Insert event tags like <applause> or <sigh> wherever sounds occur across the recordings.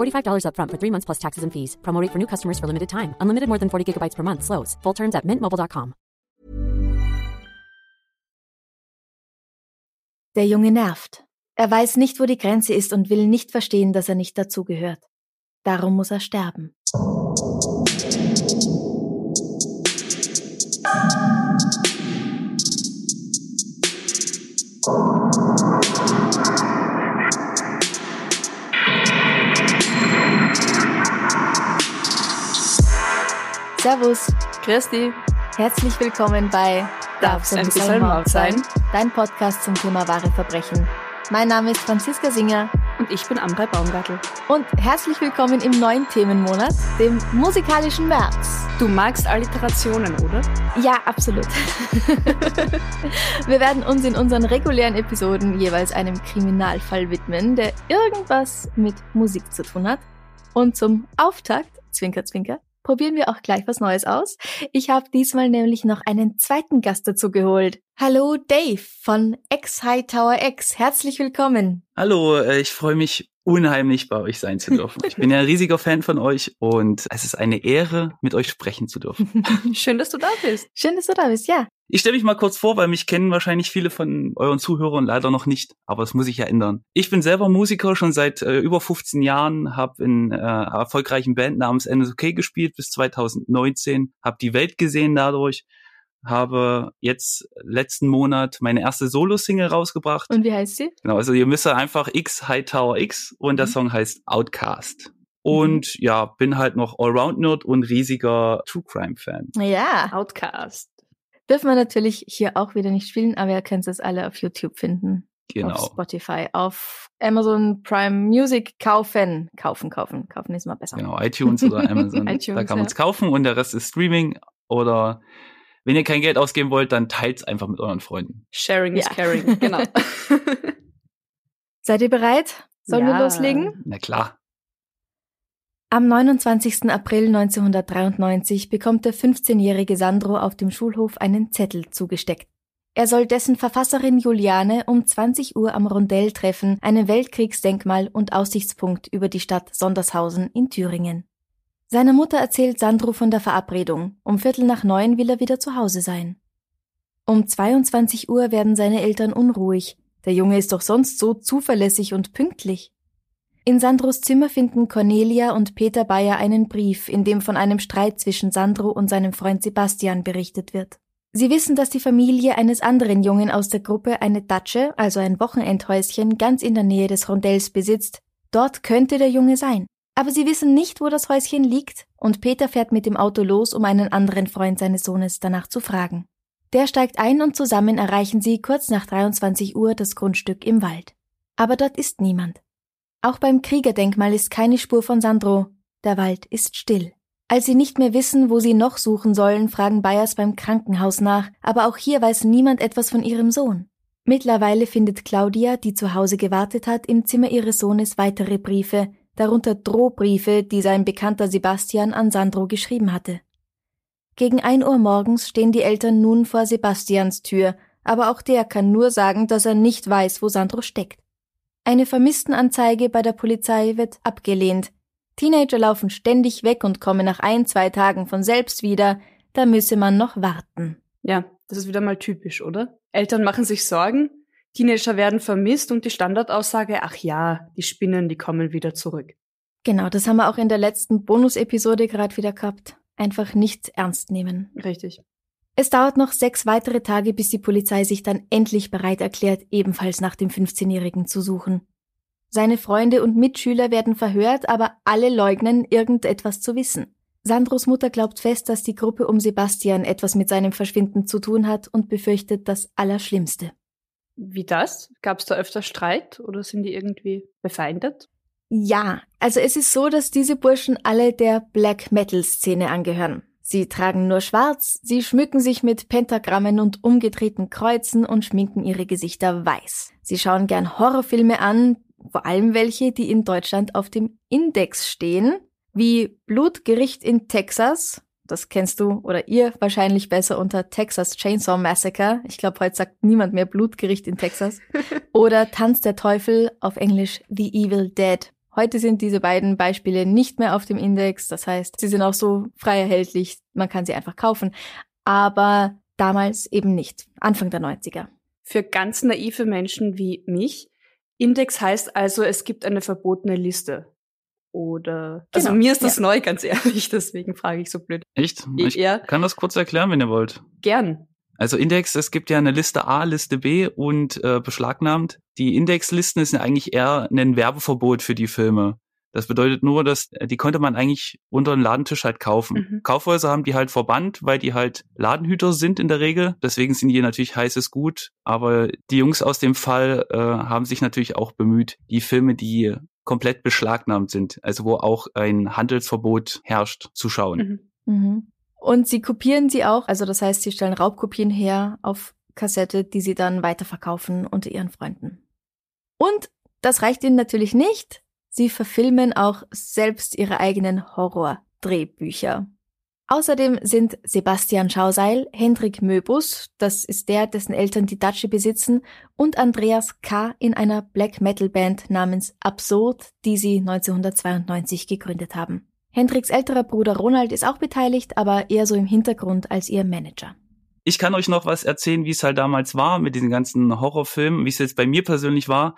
$45 upfront for three months plus taxes and fees. Promo for new customers for limited time. Unlimited more than 40 gigabytes per month. Slows. Full terms at mintmobile.com. Der Junge nervt. Er weiß nicht, wo die Grenze ist und will nicht verstehen, dass er nicht dazugehört. Darum muss er sterben. Servus, Christi, herzlich willkommen bei Darf's ein bisschen Mord sein? Dein Podcast zum Thema wahre Verbrechen. Mein Name ist Franziska Singer und ich bin Amrei Baumgartl. und herzlich willkommen im neuen Themenmonat, dem musikalischen März. Du magst Alliterationen, oder? Ja, absolut. <laughs> Wir werden uns in unseren regulären Episoden jeweils einem Kriminalfall widmen, der irgendwas mit Musik zu tun hat. Und zum Auftakt, Zwinker, Zwinker, probieren wir auch gleich was Neues aus. Ich habe diesmal nämlich noch einen zweiten Gast dazu geholt. Hallo Dave von X Hightower X. Herzlich willkommen. Hallo, äh, ich freue mich unheimlich bei euch sein zu dürfen. Ich bin ja ein riesiger Fan von euch und es ist eine Ehre, mit euch sprechen zu dürfen. <laughs> Schön, dass du da bist. Schön, dass du da bist, ja. Ich stelle mich mal kurz vor, weil mich kennen wahrscheinlich viele von euren Zuhörern leider noch nicht, aber das muss ich ja ändern. Ich bin selber Musiker schon seit äh, über 15 Jahren, habe in äh, einer erfolgreichen Band namens NSOK gespielt bis 2019, habe die Welt gesehen dadurch, habe jetzt letzten Monat meine erste Solo-Single rausgebracht. Und wie heißt sie? Genau, also ihr müsst einfach X Hightower X und der Mhm. Song heißt Outcast. Und ja, bin halt noch Allround-Nerd und riesiger True Crime-Fan. Ja. Outcast. Dürfen wir natürlich hier auch wieder nicht spielen, aber ihr könnt es alle auf YouTube finden. Auf Genau. Spotify, auf Amazon Prime Music kaufen. Kaufen, kaufen. Kaufen ist mal besser. Genau, iTunes oder <laughs> Amazon. da iTunes, kann man es ja. kaufen und der Rest ist Streaming. Oder wenn ihr kein Geld ausgeben wollt, dann teilt's einfach mit euren Freunden. Sharing is Ja. caring, genau. <laughs> Seid ihr bereit? Sollen wir Ja. loslegen? Na klar. Am 29. April 1993 bekommt der 15-jährige Sandro auf dem Schulhof einen Zettel zugesteckt. Er soll dessen Verfasserin Juliane um 20 Uhr am Rondell treffen, einem Weltkriegsdenkmal und Aussichtspunkt über die Stadt Sondershausen in Thüringen. Seine Mutter erzählt Sandro von der Verabredung. Um Viertel nach neun will er wieder zu Hause sein. Um 22 Uhr werden seine Eltern unruhig. Der Junge ist doch sonst so zuverlässig und pünktlich. In Sandros Zimmer finden Cornelia und Peter Bayer einen Brief, in dem von einem Streit zwischen Sandro und seinem Freund Sebastian berichtet wird. Sie wissen, dass die Familie eines anderen Jungen aus der Gruppe eine Datsche, also ein Wochenendhäuschen, ganz in der Nähe des Rondells besitzt. Dort könnte der Junge sein. Aber sie wissen nicht, wo das Häuschen liegt, und Peter fährt mit dem Auto los, um einen anderen Freund seines Sohnes danach zu fragen. Der steigt ein und zusammen erreichen sie kurz nach 23 Uhr das Grundstück im Wald. Aber dort ist niemand. Auch beim Kriegerdenkmal ist keine Spur von Sandro. Der Wald ist still. Als sie nicht mehr wissen, wo sie noch suchen sollen, fragen Bayers beim Krankenhaus nach, aber auch hier weiß niemand etwas von ihrem Sohn. Mittlerweile findet Claudia, die zu Hause gewartet hat, im Zimmer ihres Sohnes weitere Briefe, darunter Drohbriefe, die sein Bekannter Sebastian an Sandro geschrieben hatte. Gegen ein Uhr morgens stehen die Eltern nun vor Sebastians Tür, aber auch der kann nur sagen, dass er nicht weiß, wo Sandro steckt. Eine Vermisstenanzeige bei der Polizei wird abgelehnt. Teenager laufen ständig weg und kommen nach ein, zwei Tagen von selbst wieder, da müsse man noch warten. Ja, das ist wieder mal typisch, oder? Eltern machen sich Sorgen, Teenager werden vermisst und die Standardaussage, ach ja, die Spinnen, die kommen wieder zurück. Genau, das haben wir auch in der letzten Bonus-Episode gerade wieder gehabt. Einfach nicht ernst nehmen. Richtig. Es dauert noch sechs weitere Tage, bis die Polizei sich dann endlich bereit erklärt, ebenfalls nach dem 15-Jährigen zu suchen. Seine Freunde und Mitschüler werden verhört, aber alle leugnen, irgendetwas zu wissen. Sandros Mutter glaubt fest, dass die Gruppe um Sebastian etwas mit seinem Verschwinden zu tun hat und befürchtet das Allerschlimmste. Wie das? Gab es da öfter Streit oder sind die irgendwie befeindet? Ja, also es ist so, dass diese Burschen alle der Black Metal Szene angehören. Sie tragen nur schwarz, sie schmücken sich mit Pentagrammen und umgedrehten Kreuzen und schminken ihre Gesichter weiß. Sie schauen gern Horrorfilme an, vor allem welche, die in Deutschland auf dem Index stehen, wie Blutgericht in Texas, das kennst du oder ihr wahrscheinlich besser unter Texas Chainsaw Massacre. Ich glaube, heute sagt niemand mehr Blutgericht in Texas. <laughs> oder Tanz der Teufel auf Englisch The Evil Dead. Heute sind diese beiden Beispiele nicht mehr auf dem Index. Das heißt, sie sind auch so frei erhältlich. Man kann sie einfach kaufen. Aber damals eben nicht. Anfang der 90er. Für ganz naive Menschen wie mich Index heißt also, es gibt eine verbotene Liste. Oder also Genau, mir ist das ja. neu, ganz ehrlich, <laughs> deswegen frage ich so blöd. Echt? Ich Ja. kann das kurz erklären, wenn ihr wollt. Gern. Also Index, es gibt ja eine Liste A, Liste B und äh, beschlagnahmt. Die Indexlisten sind eigentlich eher ein Werbeverbot für die Filme. Das bedeutet nur, dass äh, die konnte man eigentlich unter den Ladentisch halt kaufen. Mhm. Kaufhäuser haben die halt verbannt, weil die halt Ladenhüter sind in der Regel. Deswegen sind die natürlich heißes Gut. Aber die Jungs aus dem Fall äh, haben sich natürlich auch bemüht, die Filme, die komplett beschlagnahmt sind, also wo auch ein Handelsverbot herrscht, zu schauen. Mhm. Mhm. Und sie kopieren sie auch, also das heißt, sie stellen Raubkopien her auf Kassette, die sie dann weiterverkaufen unter ihren Freunden. Und das reicht ihnen natürlich nicht. Sie verfilmen auch selbst ihre eigenen Horror-Drehbücher. Außerdem sind Sebastian Schauseil, Hendrik Möbus, das ist der, dessen Eltern die Datsche besitzen, und Andreas K. in einer Black Metal Band namens Absurd, die sie 1992 gegründet haben. Hendriks älterer Bruder Ronald ist auch beteiligt, aber eher so im Hintergrund als ihr Manager. Ich kann euch noch was erzählen, wie es halt damals war mit diesen ganzen Horrorfilmen, wie es jetzt bei mir persönlich war.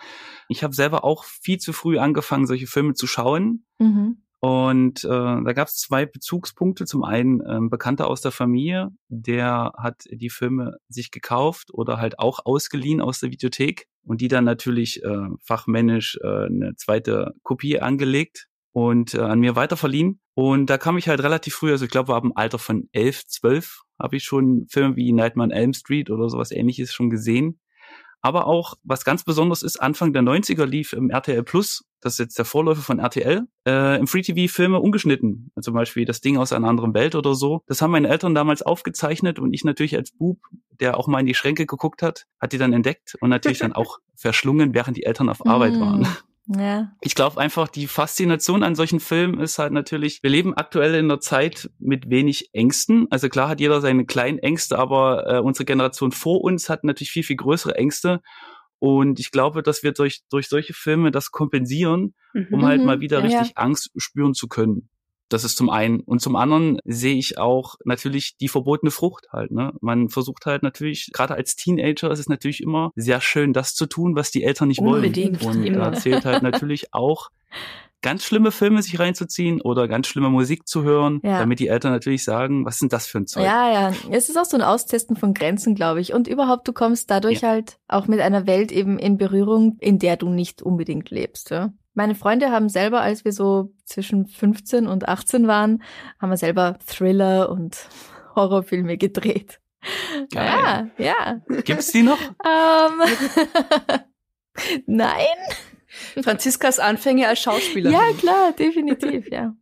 Ich habe selber auch viel zu früh angefangen, solche Filme zu schauen. Mhm. Und äh, da gab es zwei Bezugspunkte. Zum einen ein Bekannter aus der Familie, der hat die Filme sich gekauft oder halt auch ausgeliehen aus der Videothek und die dann natürlich äh, fachmännisch äh, eine zweite Kopie angelegt und äh, an mir weiterverliehen. Und da kam ich halt relativ früh, also ich glaube, ab dem Alter von elf, zwölf habe ich schon Filme wie Nightmare on Elm Street oder sowas ähnliches schon gesehen. Aber auch, was ganz besonders ist, Anfang der 90er lief im RTL Plus, das ist jetzt der Vorläufer von RTL, äh, im Free TV Filme ungeschnitten. Also zum Beispiel das Ding aus einer anderen Welt oder so. Das haben meine Eltern damals aufgezeichnet und ich natürlich als Bub, der auch mal in die Schränke geguckt hat, hat die dann entdeckt und natürlich dann <laughs> auch verschlungen, während die Eltern auf Arbeit Mm. waren. Ja. Ich glaube einfach, die Faszination an solchen Filmen ist halt natürlich, wir leben aktuell in einer Zeit mit wenig Ängsten. Also klar hat jeder seine kleinen Ängste, aber äh, unsere Generation vor uns hat natürlich viel, viel größere Ängste. Und ich glaube, dass wir durch, durch solche Filme das kompensieren, um Mhm. halt Mhm, mal wieder ja, richtig Angst spüren zu können. Das ist zum einen. Und zum anderen sehe ich auch natürlich die verbotene Frucht halt. Ne? Man versucht halt natürlich, gerade als Teenager ist es natürlich immer sehr schön, das zu tun, was die Eltern nicht Unbedingt, wollen. Und <laughs> immer. da zählt halt natürlich auch, ganz schlimme Filme sich reinzuziehen oder ganz schlimme Musik zu hören, Ja. damit die Eltern natürlich sagen, was sind das für ein Zeug? Ja, ja. Es ist auch so ein Austesten von Grenzen, glaube ich. Und überhaupt, du kommst dadurch halt auch mit einer Welt eben in Berührung, in der du nicht unbedingt lebst. Ja? Meine Freunde haben selber, als wir so zwischen 15 und 18 waren, haben wir selber Thriller und <laughs> Horrorfilme gedreht. Geil. Ja, ja. Gibt's die noch? Ähm, <laughs> <laughs> Nein. Franziskas Anfänge als Schauspielerin. Ja, klar, definitiv, ja.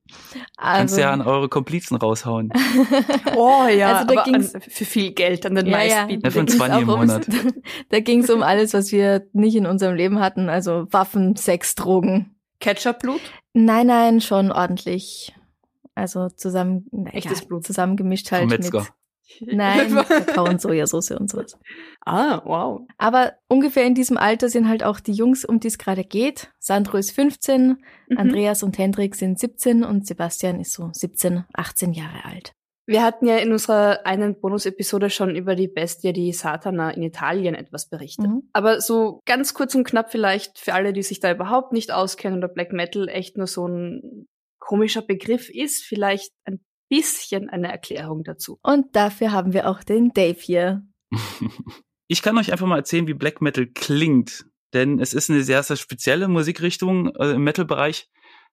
Kannst Also, ja an eure Komplizen raushauen. <laughs> Oh ja, Also da aber ging's- an, für viel Geld an den ja, ja, meisten Ja, von ging's 20 im auch ums- Monat. <laughs> Da ging es um alles, was wir nicht in unserem Leben hatten, also Waffen, Sex, Drogen. Ketchupblut? Nein, nein, schon ordentlich. Also zusammen, na, Echtes ja, Blut. zusammengemischt halt mit. Nein, <laughs> Kakao und Sojasauce und sowas. ah, wow. Aber ungefähr in diesem Alter sind halt auch die Jungs, um die es gerade geht. Sandro ist 15, Mhm. Andreas und Hendrik sind 17 und Sebastian ist so 17, 18 Jahre alt. Wir hatten ja in unserer einen Bonus-Episode schon über die Bestie, die Satana in Italien etwas berichtet. Mhm. Aber so ganz kurz und knapp vielleicht für alle, die sich da überhaupt nicht auskennen oder Black Metal echt nur so ein komischer Begriff ist, vielleicht ein bisschen eine Erklärung dazu. Und dafür haben wir auch den Dave hier. <laughs> Ich kann euch einfach mal erzählen, wie Black Metal klingt, denn es ist eine sehr, sehr spezielle Musikrichtung äh, im Metal-Bereich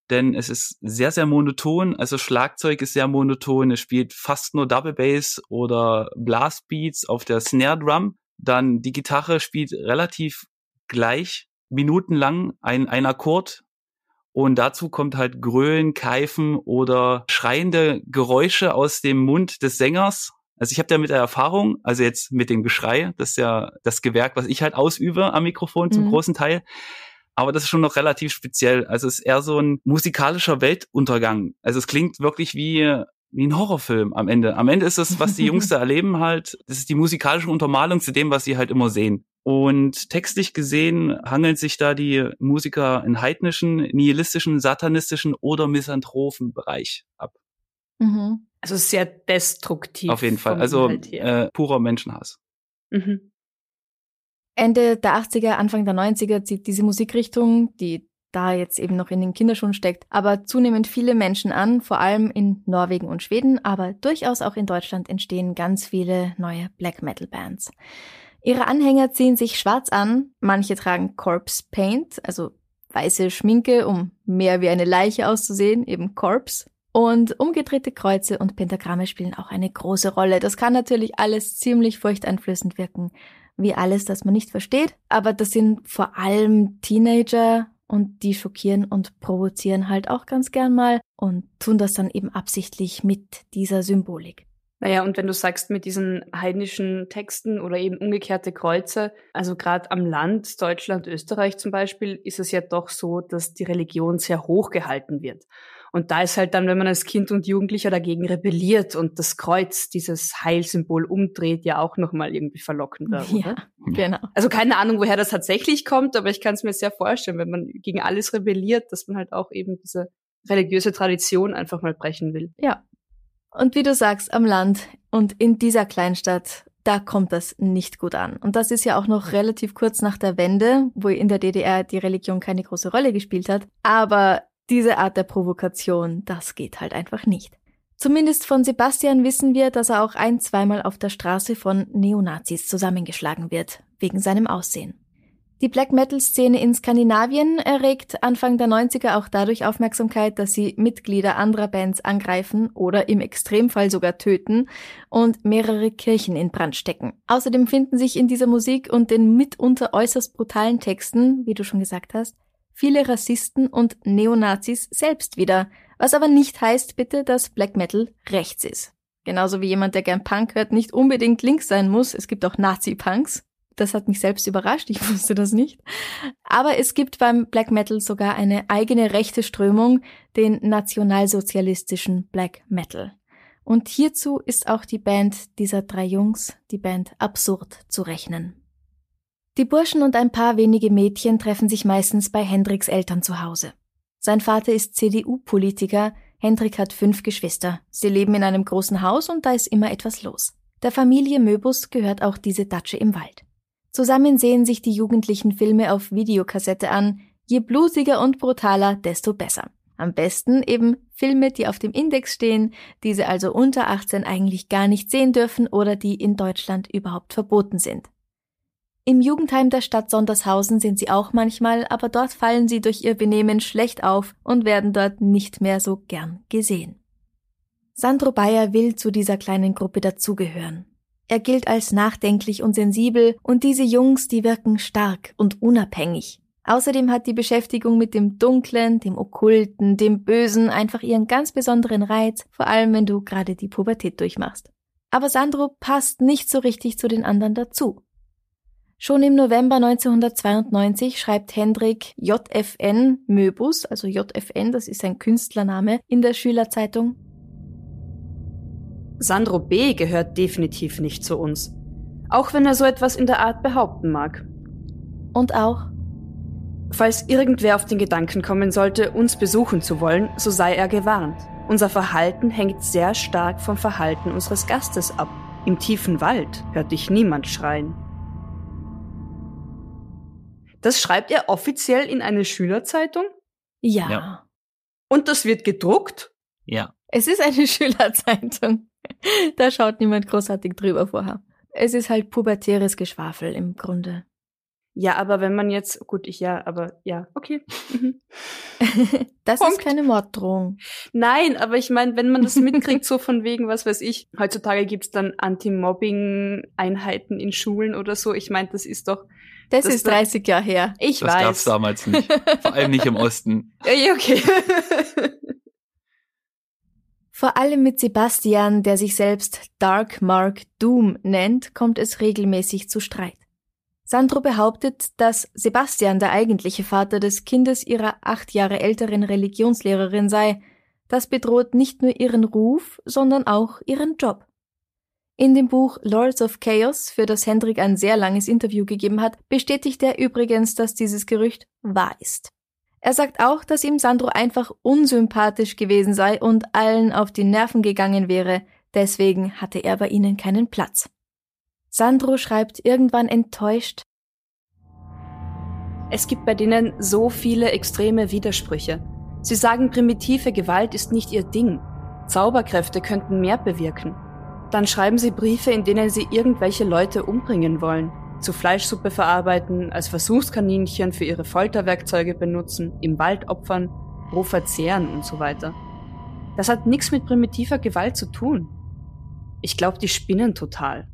denn es ist sehr, sehr monoton. Also Schlagzeug ist sehr monoton. Es spielt fast nur Double Bass oder Blast Beats auf der Snare Drum. Dann die Gitarre spielt relativ gleich, minutenlang ein, ein Akkord. Und dazu kommt halt Grölen, Keifen oder schreiende Geräusche aus dem Mund des Sängers. Also ich habe da mit der Erfahrung, also jetzt mit dem Geschrei, das ist ja das Gewerk, was ich halt ausübe am Mikrofon zum mhm. großen Teil aber das ist schon noch relativ speziell. Also es ist eher so ein musikalischer Weltuntergang. Also es klingt wirklich wie wie ein Horrorfilm am Ende. Am Ende ist es, was die Jungs <laughs> da erleben halt, das ist die musikalische Untermalung zu dem, was sie halt immer sehen. Und textlich gesehen hangeln sich da die Musiker in heidnischen, nihilistischen, satanistischen oder misanthropen Bereich ab. Mhm. Also sehr destruktiv. Auf jeden Fall. Also äh, purer Menschenhass. Mhm. Ende der 80er, Anfang der 90er zieht diese Musikrichtung, die da jetzt eben noch in den Kinderschuhen steckt, aber zunehmend viele Menschen an, vor allem in Norwegen und Schweden, aber durchaus auch in Deutschland entstehen ganz viele neue Black Metal Bands. Ihre Anhänger ziehen sich schwarz an, manche tragen Corpse Paint, also weiße Schminke, um mehr wie eine Leiche auszusehen, eben Corpse. Und umgedrehte Kreuze und Pentagramme spielen auch eine große Rolle. Das kann natürlich alles ziemlich furchteinflößend wirken wie alles, das man nicht versteht. Aber das sind vor allem Teenager und die schockieren und provozieren halt auch ganz gern mal und tun das dann eben absichtlich mit dieser Symbolik. Naja, und wenn du sagst mit diesen heidnischen Texten oder eben umgekehrte Kreuze, also gerade am Land, Deutschland, Österreich zum Beispiel, ist es ja doch so, dass die Religion sehr hoch gehalten wird. Und da ist halt dann, wenn man als Kind und Jugendlicher dagegen rebelliert und das Kreuz, dieses Heilsymbol umdreht, ja auch nochmal irgendwie verlockender. Ja, genau. Also keine Ahnung, woher das tatsächlich kommt, aber ich kann es mir sehr vorstellen, wenn man gegen alles rebelliert, dass man halt auch eben diese religiöse Tradition einfach mal brechen will. Ja. Und wie du sagst, am Land und in dieser Kleinstadt da kommt das nicht gut an. Und das ist ja auch noch relativ kurz nach der Wende, wo in der DDR die Religion keine große Rolle gespielt hat. Aber diese Art der Provokation, das geht halt einfach nicht. Zumindest von Sebastian wissen wir, dass er auch ein, zweimal auf der Straße von Neonazis zusammengeschlagen wird, wegen seinem Aussehen. Die Black Metal-Szene in Skandinavien erregt Anfang der 90er auch dadurch Aufmerksamkeit, dass sie Mitglieder anderer Bands angreifen oder im Extremfall sogar töten und mehrere Kirchen in Brand stecken. Außerdem finden sich in dieser Musik und den mitunter äußerst brutalen Texten, wie du schon gesagt hast, viele Rassisten und Neonazis selbst wieder, was aber nicht heißt bitte, dass Black Metal rechts ist. Genauso wie jemand, der gern Punk hört, nicht unbedingt links sein muss. Es gibt auch Nazi-Punks. Das hat mich selbst überrascht, ich <laughs> wusste das nicht. Aber es gibt beim Black Metal sogar eine eigene rechte Strömung, den nationalsozialistischen Black Metal. Und hierzu ist auch die Band dieser drei Jungs, die Band Absurd, zu rechnen. Die Burschen und ein paar wenige Mädchen treffen sich meistens bei Hendriks Eltern zu Hause. Sein Vater ist CDU-Politiker, Hendrik hat fünf Geschwister. Sie leben in einem großen Haus und da ist immer etwas los. Der Familie Möbus gehört auch diese Datsche im Wald. Zusammen sehen sich die Jugendlichen Filme auf Videokassette an. Je blutiger und brutaler, desto besser. Am besten eben Filme, die auf dem Index stehen, diese also unter 18 eigentlich gar nicht sehen dürfen oder die in Deutschland überhaupt verboten sind. Im Jugendheim der Stadt Sondershausen sind sie auch manchmal, aber dort fallen sie durch ihr Benehmen schlecht auf und werden dort nicht mehr so gern gesehen. Sandro Bayer will zu dieser kleinen Gruppe dazugehören. Er gilt als nachdenklich und sensibel und diese Jungs, die wirken stark und unabhängig. Außerdem hat die Beschäftigung mit dem Dunklen, dem Okkulten, dem Bösen einfach ihren ganz besonderen Reiz, vor allem wenn du gerade die Pubertät durchmachst. Aber Sandro passt nicht so richtig zu den anderen dazu. Schon im November 1992 schreibt Hendrik JFN Möbus, also JFN, das ist sein Künstlername, in der Schülerzeitung. Sandro B. gehört definitiv nicht zu uns. Auch wenn er so etwas in der Art behaupten mag. Und auch, falls irgendwer auf den Gedanken kommen sollte, uns besuchen zu wollen, so sei er gewarnt. Unser Verhalten hängt sehr stark vom Verhalten unseres Gastes ab. Im tiefen Wald hört dich niemand schreien. Das schreibt er offiziell in eine Schülerzeitung? Ja. Ja. Und das wird gedruckt? Ja. Es ist eine <laughs> Schülerzeitung. <laughs> Da schaut niemand großartig drüber vorher. Es ist halt pubertäres Geschwafel im Grunde. Ja, aber wenn man jetzt, gut, ich ja, aber ja, okay. Mhm. <laughs> Das Punkt. ist keine Morddrohung. Nein, aber ich meine, wenn man das mitkriegt, so von wegen, was weiß ich, heutzutage gibt's dann Anti-Mobbing-Einheiten in Schulen oder so. Ich meine, das ist doch, Das, Das ist war- 30 Jahre her. ich Das gab's weiß. damals nicht. Vor allem nicht im Osten. <laughs> Ja, okay. Vor allem mit Sebastian, der sich selbst Dark Mark Doom nennt, kommt es regelmäßig zu Streit. Sandro behauptet, dass Sebastian der eigentliche Vater des Kindes ihrer acht Jahre älteren Religionslehrerin sei. Das bedroht nicht nur ihren Ruf, sondern auch ihren Job. In dem Buch Lords of Chaos, für das Hendrik ein sehr langes Interview gegeben hat, bestätigt er übrigens, dass dieses Gerücht wahr ist. Er sagt auch, dass ihm Sandro einfach unsympathisch gewesen sei und allen auf die Nerven gegangen wäre, deswegen hatte er bei ihnen keinen Platz. Sandro schreibt irgendwann enttäuscht, Es gibt bei denen so viele extreme Widersprüche. Sie sagen, primitive Gewalt ist nicht ihr Ding. Zauberkräfte könnten mehr bewirken. Dann schreiben sie Briefe, in denen sie irgendwelche Leute umbringen wollen, zu Fleischsuppe verarbeiten, als Versuchskaninchen für ihre Folterwerkzeuge benutzen, im Wald opfern, roh verzehren und so weiter. Das hat nichts mit primitiver Gewalt zu tun. Ich glaube, die spinnen total.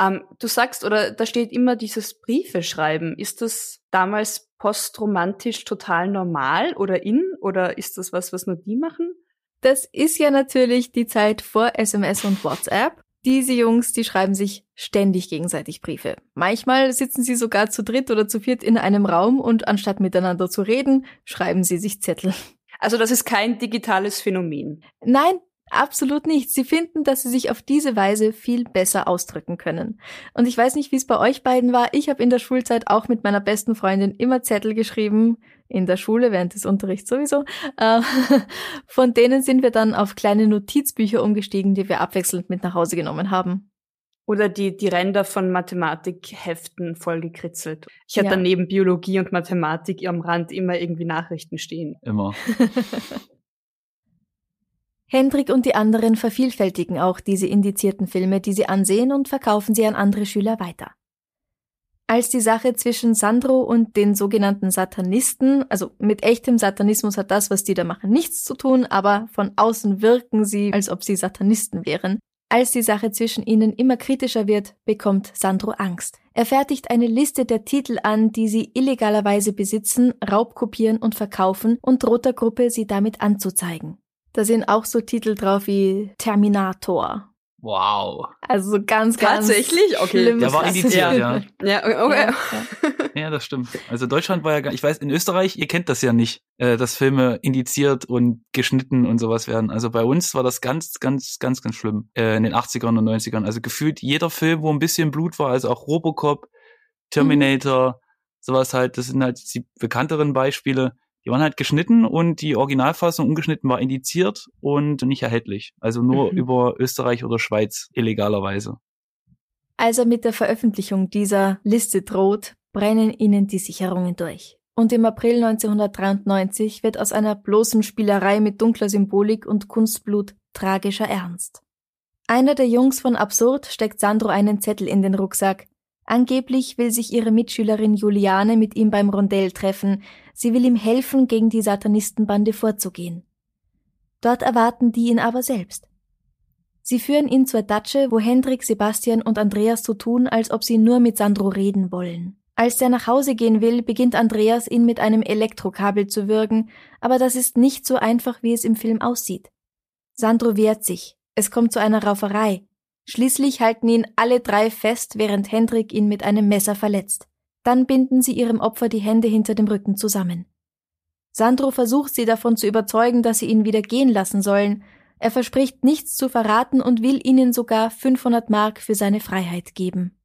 Ähm, du sagst, oder da steht immer dieses Briefe schreiben. Ist das damals postromantisch total normal oder in? Oder ist das was, was nur die machen? das ist ja natürlich die Zeit vor SMS und WhatsApp. Diese Jungs, die schreiben sich ständig gegenseitig Briefe. Manchmal sitzen sie sogar zu dritt oder zu viert in einem Raum und anstatt miteinander zu reden, schreiben sie sich Zettel. Also das ist kein digitales Phänomen. Nein, absolut nicht. Sie finden, dass sie sich auf diese Weise viel besser ausdrücken können. Und ich weiß nicht, wie es bei euch beiden war. Ich habe in der Schulzeit auch mit meiner besten Freundin immer Zettel geschrieben, in der Schule, während des Unterrichts sowieso. Äh, <laughs> Von denen sind wir dann auf kleine Notizbücher umgestiegen, die wir abwechselnd mit nach Hause genommen haben. Oder die, die Ränder von Mathematikheften vollgekritzelt. Ich hatte Ja. dann neben Biologie und Mathematik am Rand immer irgendwie Nachrichten stehen. Immer. <laughs> Hendrik und die anderen vervielfältigen auch diese indizierten Filme, die sie ansehen und verkaufen sie an andere Schüler weiter. Als die Sache zwischen Sandro und den sogenannten Satanisten, also mit echtem Satanismus hat das, was die da machen, nichts zu tun, aber von außen wirken sie, als ob sie Satanisten wären. Als die Sache zwischen ihnen immer kritischer wird, bekommt Sandro Angst. Er fertigt eine Liste der Titel an, die sie illegalerweise besitzen, raubkopieren und verkaufen und droht der Gruppe, sie damit anzuzeigen. Da sind auch so Titel drauf wie Terminator. Wow. Also so ganz, ganz Tatsächlich? Okay. Der war indiziert, ja. <laughs> Ja, okay. Ja, ja. Ja, das stimmt. Also Deutschland war ja gar, ich weiß, in Österreich, ihr kennt das ja nicht, äh, dass Filme indiziert und geschnitten und sowas werden. Also bei uns war das ganz, ganz, ganz, ganz schlimm äh, in den 80ern und 90ern. Also gefühlt jeder Film, wo ein bisschen Blut war, also auch Robocop, Terminator, sowas halt, das sind halt die bekannteren Beispiele. Die waren halt geschnitten und die Originalfassung ungeschnitten war indiziert und nicht erhältlich. Also nur Mhm. über Österreich oder Schweiz illegalerweise. Als er mit der Veröffentlichung dieser Liste droht, brennen ihnen die Sicherungen durch. Und im April 1993 wird aus einer bloßen Spielerei mit dunkler Symbolik und Kunstblut tragischer Ernst. Einer der Jungs von Absurd steckt Sandro einen Zettel in den Rucksack. Angeblich will sich ihre Mitschülerin Juliane mit ihm beim Rondell treffen. Sie will ihm helfen, gegen die Satanistenbande vorzugehen. Dort erwarten die ihn aber selbst. Sie führen ihn zur Datsche, wo Hendrik, Sebastian und Andreas so tun, als ob sie nur mit Sandro reden wollen. Als der nach Hause gehen will, beginnt Andreas ihn mit einem Elektrokabel zu würgen, aber das ist nicht so einfach, wie es im Film aussieht. Sandro wehrt sich. Es kommt zu einer Rauferei. Schließlich halten ihn alle drei fest, während Hendrik ihn mit einem Messer verletzt. Dann binden sie ihrem Opfer die Hände hinter dem Rücken zusammen. Sandro versucht sie davon zu überzeugen, dass sie ihn wieder gehen lassen sollen. Er verspricht nichts zu verraten und will ihnen sogar 500 Mark für seine Freiheit geben.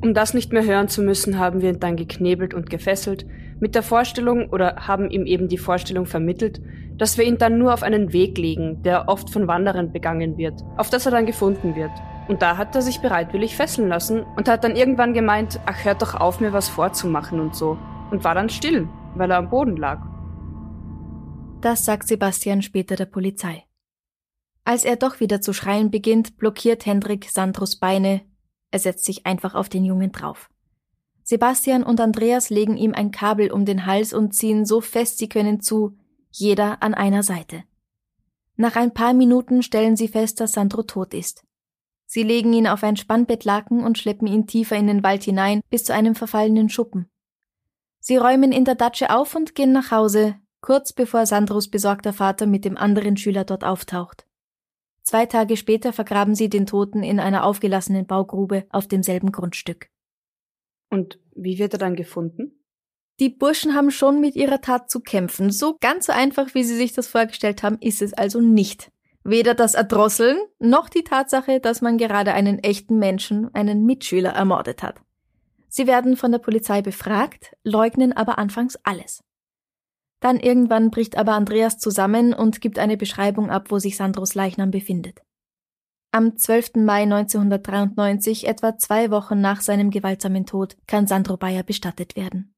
Um das nicht mehr hören zu müssen, haben wir ihn dann geknebelt und gefesselt, Mit der Vorstellung oder haben ihm eben die Vorstellung vermittelt, dass wir ihn dann nur auf einen Weg legen, der oft von Wanderern begangen wird, auf das er dann gefunden wird. Und da hat er sich bereitwillig fesseln lassen und hat dann irgendwann gemeint, ach hört doch auf, mir was vorzumachen und so. Und war dann still, weil er am Boden lag. Das sagt Sebastian später der Polizei. Als er doch wieder zu schreien beginnt, blockiert Hendrik Sandros Beine. Er setzt sich einfach auf den Jungen drauf. Sebastian und Andreas legen ihm ein Kabel um den Hals und ziehen so fest sie können zu, jeder an einer Seite. Nach ein paar Minuten stellen sie fest, dass Sandro tot ist. Sie legen ihn auf ein Spannbettlaken und schleppen ihn tiefer in den Wald hinein bis zu einem verfallenen Schuppen. Sie räumen in der Datsche auf und gehen nach Hause, kurz bevor Sandros besorgter Vater mit dem anderen Schüler dort auftaucht. Zwei Tage später vergraben sie den Toten in einer aufgelassenen Baugrube auf demselben Grundstück. Und wie wird er dann gefunden? Die Burschen haben schon mit ihrer Tat zu kämpfen. So ganz so einfach, wie sie sich das vorgestellt haben, ist es also nicht. Weder das Erdrosseln noch die Tatsache, dass man gerade einen echten Menschen, einen Mitschüler ermordet hat. Sie werden von der Polizei befragt, leugnen aber anfangs alles. Dann irgendwann bricht aber Andreas zusammen und gibt eine Beschreibung ab, wo sich Sandros Leichnam befindet. Am 12. Mai 1993, etwa zwei Wochen nach seinem gewaltsamen Tod, kann Sandro Bayer bestattet werden.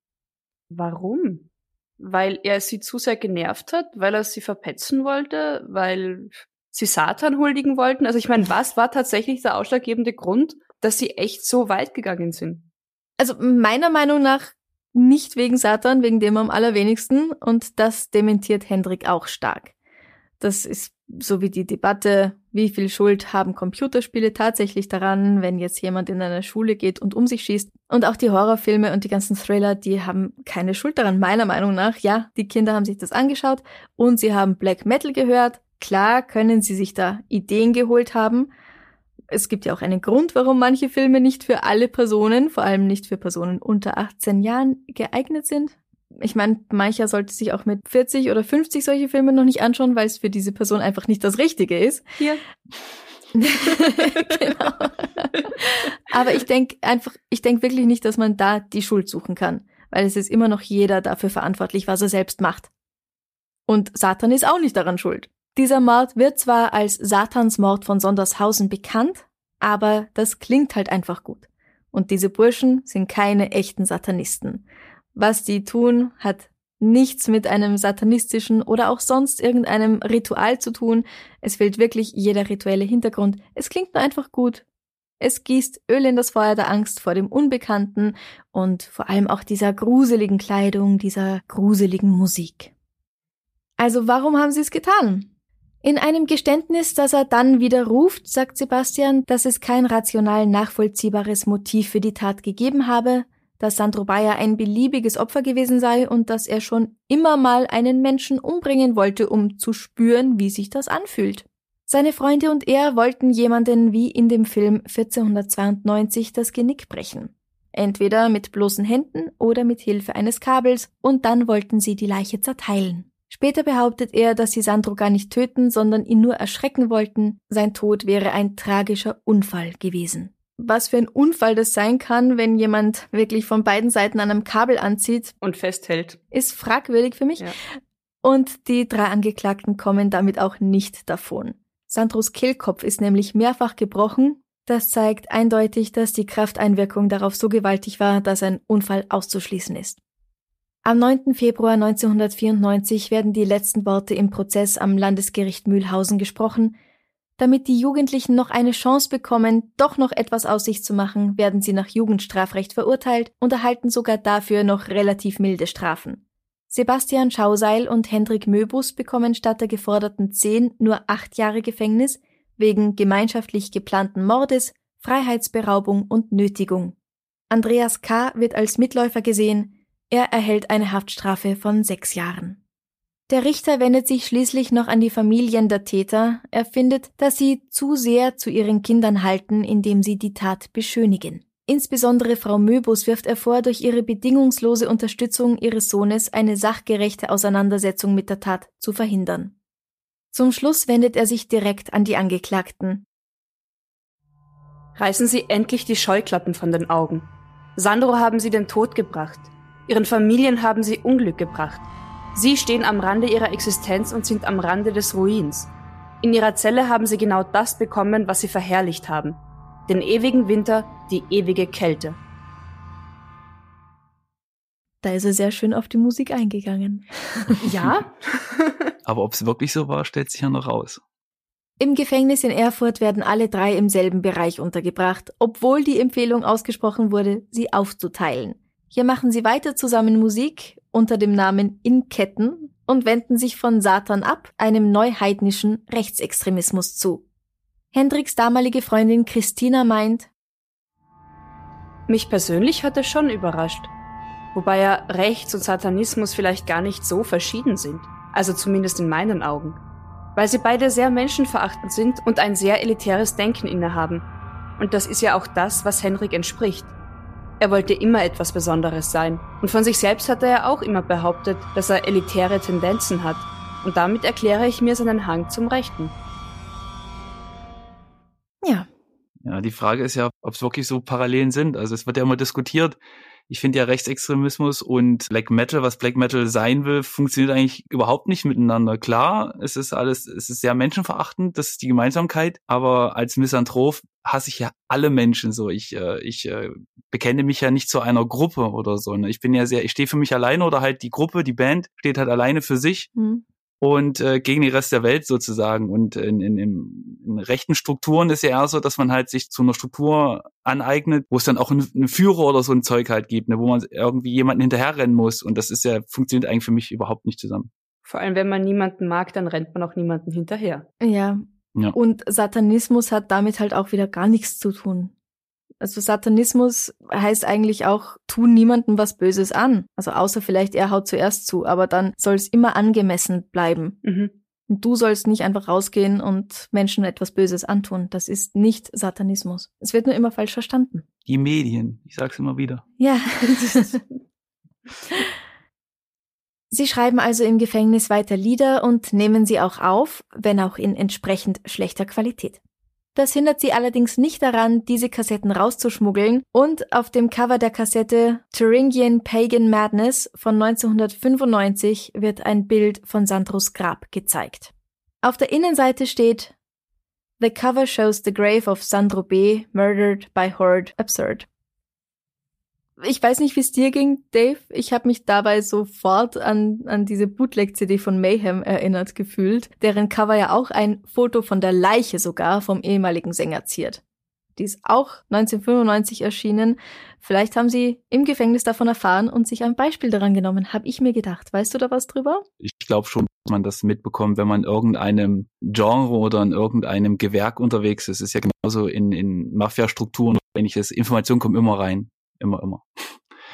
Warum? Weil er sie zu sehr genervt hat, weil er sie verpetzen wollte, weil sie Satan huldigen wollten? Also ich meine, was war tatsächlich der ausschlaggebende Grund, dass sie echt so weit gegangen sind? Also meiner Meinung nach nicht wegen Satan, wegen dem am allerwenigsten. Und das dementiert Hendrik auch stark. Das ist so wie die Debatte, wie viel Schuld haben Computerspiele tatsächlich daran, wenn jetzt jemand in eine Schule geht und um sich schießt. Und auch die Horrorfilme und die ganzen Thriller, die haben keine Schuld daran, meiner Meinung nach. Ja, die Kinder haben sich das angeschaut und sie haben Black Metal gehört. Klar können sie sich da Ideen geholt haben. Es gibt ja auch einen Grund, warum manche Filme nicht für alle Personen, vor allem nicht für Personen unter 18 Jahren geeignet sind ich meine, mancher sollte sich auch mit 40 oder 50 solche Filme noch nicht anschauen, weil es für diese Person einfach nicht das Richtige ist. Hier. <laughs> genau. Aber ich denke einfach, ich denke wirklich nicht, dass man da die Schuld suchen kann, weil es ist immer noch jeder dafür verantwortlich, was er selbst macht. Und Satan ist auch nicht daran schuld. Dieser Mord wird zwar als Satansmord von Sondershausen bekannt, aber das klingt halt einfach gut. Und diese Burschen sind keine echten Satanisten. Was die tun, hat nichts mit einem satanistischen oder auch sonst irgendeinem Ritual zu tun. Es fehlt wirklich jeder rituelle Hintergrund. Es klingt nur einfach gut. Es gießt Öl in das Feuer der Angst vor dem Unbekannten und vor allem auch dieser gruseligen Kleidung, dieser gruseligen Musik. Also warum haben sie es getan? In einem Geständnis, das er dann widerruft, sagt Sebastian, dass es kein rational nachvollziehbares Motiv für die Tat gegeben habe, dass Sandro Bayer ein beliebiges Opfer gewesen sei und dass er schon immer mal einen Menschen umbringen wollte, um zu spüren, wie sich das anfühlt. Seine Freunde und er wollten jemanden wie in dem Film 1492 das Genick brechen. Entweder mit bloßen Händen oder mit Hilfe eines Kabels, und dann wollten sie die Leiche zerteilen. Später behauptet er, dass sie Sandro gar nicht töten, sondern ihn nur erschrecken wollten. Sein Tod wäre ein tragischer Unfall gewesen was für ein Unfall das sein kann, wenn jemand wirklich von beiden Seiten an einem Kabel anzieht. Und festhält. Ist fragwürdig für mich. Ja. Und die drei Angeklagten kommen damit auch nicht davon. Sandros Kehlkopf ist nämlich mehrfach gebrochen. Das zeigt eindeutig, dass die Krafteinwirkung darauf so gewaltig war, dass ein Unfall auszuschließen ist. Am 9. Februar 1994 werden die letzten Worte im Prozess am Landesgericht Mühlhausen gesprochen, damit die Jugendlichen noch eine Chance bekommen, doch noch etwas aus sich zu machen, werden sie nach Jugendstrafrecht verurteilt und erhalten sogar dafür noch relativ milde Strafen. Sebastian Schauseil und Hendrik Möbus bekommen statt der geforderten zehn nur acht Jahre Gefängnis wegen gemeinschaftlich geplanten Mordes, Freiheitsberaubung und Nötigung. Andreas K. wird als Mitläufer gesehen, er erhält eine Haftstrafe von sechs Jahren. Der Richter wendet sich schließlich noch an die Familien der Täter. Er findet, dass sie zu sehr zu ihren Kindern halten, indem sie die Tat beschönigen. Insbesondere Frau Möbus wirft er vor, durch ihre bedingungslose Unterstützung ihres Sohnes eine sachgerechte Auseinandersetzung mit der Tat zu verhindern. Zum Schluss wendet er sich direkt an die Angeklagten. Reißen Sie endlich die Scheuklappen von den Augen. Sandro haben Sie den Tod gebracht. Ihren Familien haben sie Unglück gebracht. Sie stehen am Rande ihrer Existenz und sind am Rande des Ruins. In ihrer Zelle haben sie genau das bekommen, was sie verherrlicht haben. Den ewigen Winter, die ewige Kälte. Da ist er sehr schön auf die Musik eingegangen. <laughs> <laughs> Ja? Aber ob es wirklich so war, stellt sich ja noch raus. Im Gefängnis in Erfurt werden alle drei im selben Bereich untergebracht, obwohl die Empfehlung ausgesprochen wurde, sie aufzuteilen. Hier machen sie weiter zusammen Musik unter dem Namen In Ketten und wenden sich von Satan ab, einem neuheidnischen Rechtsextremismus zu. Hendricks damalige Freundin Christina meint, Mich persönlich hat er schon überrascht. Wobei ja Rechts und Satanismus vielleicht gar nicht so verschieden sind. Also zumindest in meinen Augen. Weil sie beide sehr menschenverachtend sind und ein sehr elitäres Denken innehaben. Und das ist ja auch das, was Henrik entspricht. Er wollte immer etwas Besonderes sein. Und von sich selbst hat er ja auch immer behauptet, dass er elitäre Tendenzen hat. Und damit erkläre ich mir seinen Hang zum Rechten. ja, Ja, die Frage ist ja, ob es wirklich so Parallelen sind. Also es wird ja immer diskutiert. Ich finde ja Rechtsextremismus und Black Metal, was Black Metal sein will, funktioniert eigentlich überhaupt nicht miteinander. Klar, es ist alles, es ist sehr menschenverachtend, das ist die Gemeinsamkeit, aber als Misanthrop hasse ich ja alle Menschen so. Ich, äh, ich äh, bekenne mich ja nicht zu einer Gruppe oder so. Ne? Ich bin ja sehr, ich stehe für mich alleine oder halt die Gruppe, die Band steht halt alleine für sich hm. Und äh, gegen den Rest der Welt sozusagen. Und in, in, in, in rechten Strukturen ist ja eher so, dass man halt sich zu einer Struktur aneignet, wo es dann auch einen, einen Führer oder so ein Zeug halt gibt, ne, wo man irgendwie jemanden hinterherrennen muss. Und das ist ja, funktioniert eigentlich für mich überhaupt nicht zusammen. Vor allem, wenn man niemanden mag, dann rennt man auch niemanden hinterher. ja. Ja. Und Satanismus hat damit halt auch wieder gar nichts zu tun. Also Satanismus heißt eigentlich auch, tu niemandem was Böses an. Also außer vielleicht er haut zuerst zu, aber dann soll es immer angemessen bleiben. Mhm. Und du sollst nicht einfach rausgehen und Menschen etwas Böses antun. Das ist nicht Satanismus. Es wird nur immer falsch verstanden. Die Medien, ich sag's immer wieder. Ja. <laughs> Sie schreiben also im Gefängnis weiter Lieder und nehmen sie auch auf, wenn auch in entsprechend schlechter Qualität. Das hindert sie allerdings nicht daran, diese Kassetten rauszuschmuggeln und auf dem Cover der Kassette Thuringian Pagan Madness von 1995 wird ein Bild von Sandros Grab gezeigt. Auf der Innenseite steht The cover shows the grave of Sandro B. murdered by Horde Absurd. Ich weiß nicht, wie es dir ging, Dave. Ich habe mich dabei sofort an, an diese Bootleg-CD von Mayhem erinnert gefühlt, deren Cover ja auch ein Foto von der Leiche sogar vom ehemaligen Sänger ziert. Die ist auch 1995 erschienen. Vielleicht haben sie im Gefängnis davon erfahren und sich ein Beispiel daran genommen, habe ich mir gedacht. Weißt du da was drüber? Ich glaube schon, dass man das mitbekommt, wenn man in irgendeinem Genre oder in irgendeinem Gewerk unterwegs ist. Es ist ja genauso in, in Mafia-Strukturen ähnliches. Informationen kommen immer rein. Immer, immer.